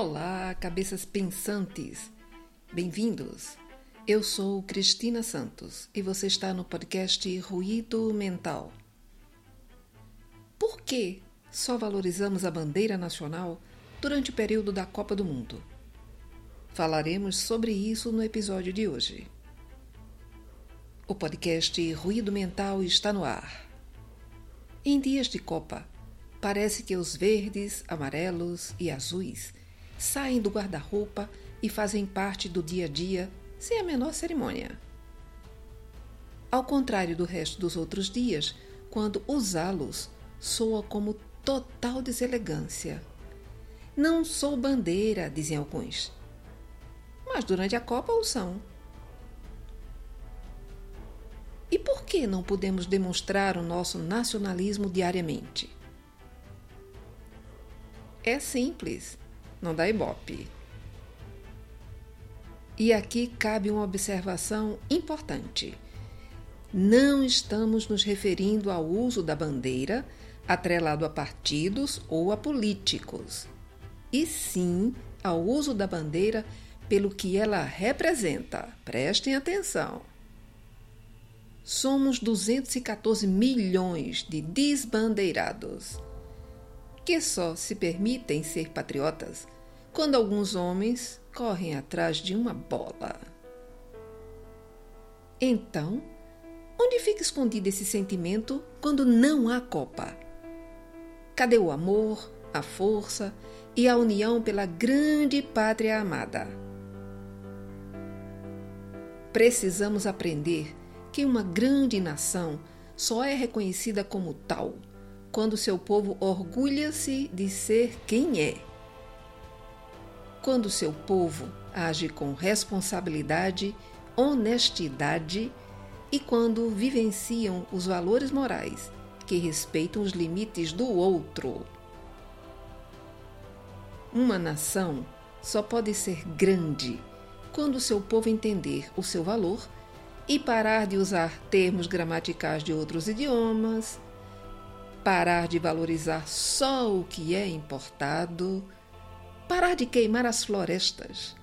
Olá, cabeças pensantes! Bem-vindos! Eu sou Cristina Santos e você está no podcast Ruído Mental. Por que só valorizamos a bandeira nacional durante o período da Copa do Mundo? Falaremos sobre isso no episódio de hoje. O podcast Ruído Mental está no ar. Em dias de Copa, parece que os verdes, amarelos e azuis saem do guarda-roupa e fazem parte do dia a dia sem a menor cerimônia. Ao contrário do resto dos outros dias, quando usá-los soa como total deselegância. Não sou bandeira, dizem alguns. Mas durante a Copa o são. E por que não podemos demonstrar o nosso nacionalismo diariamente? É simples não dá ibope. E aqui cabe uma observação importante. Não estamos nos referindo ao uso da bandeira atrelado a partidos ou a políticos, e sim ao uso da bandeira pelo que ela representa. Prestem atenção. Somos 214 milhões de desbandeirados que só se permitem ser patriotas quando alguns homens correm atrás de uma bola. Então, onde fica escondido esse sentimento quando não há Copa? Cadê o amor, a força e a união pela grande pátria amada? Precisamos aprender que uma grande nação só é reconhecida como tal quando seu povo orgulha-se de ser quem é. Quando seu povo age com responsabilidade, honestidade e quando vivenciam os valores morais que respeitam os limites do outro. Uma nação só pode ser grande quando seu povo entender o seu valor e parar de usar termos gramaticais de outros idiomas, parar de valorizar só o que é importado, parar de queimar as florestas,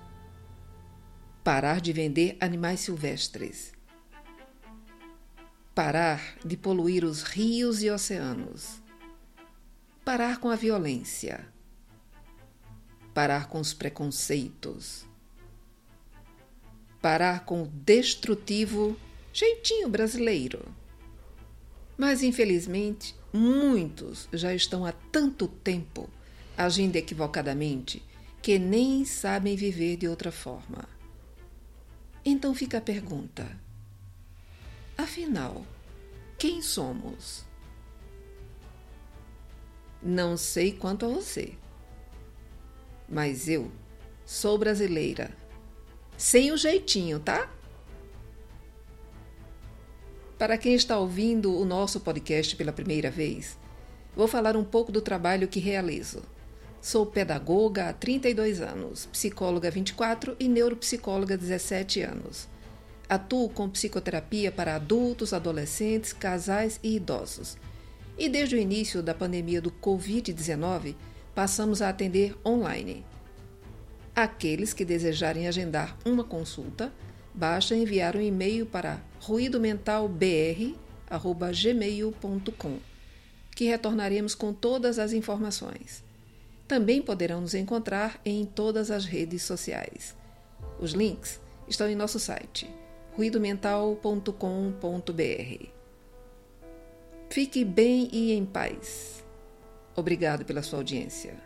parar de vender animais silvestres, parar de poluir os rios e oceanos, parar com a violência, parar com os preconceitos, parar com o destrutivo jeitinho brasileiro. Mas, infelizmente, muitos já estão há tanto tempo agindo equivocadamente que nem sabem viver de outra forma. Então fica a pergunta: afinal, quem somos? Não sei quanto a você, mas eu sou brasileira. Sem o jeitinho, tá? Para quem está ouvindo o nosso podcast pela primeira vez, vou falar um pouco do trabalho que realizo. Sou pedagoga há 32 anos, psicóloga há 24 e neuropsicóloga há 17 anos. Atuo com psicoterapia para adultos, adolescentes, casais e idosos. E desde o início da pandemia do Covid-19, passamos a atender online. Aqueles que desejarem agendar uma consulta, basta enviar um e-mail para ruidomentalbr@gmail.com, que retornaremos com todas as informações. Também poderão nos encontrar em todas as redes sociais. Os links estão em nosso site ruidomental.com.br. Fique bem e em paz. Obrigado pela sua audiência.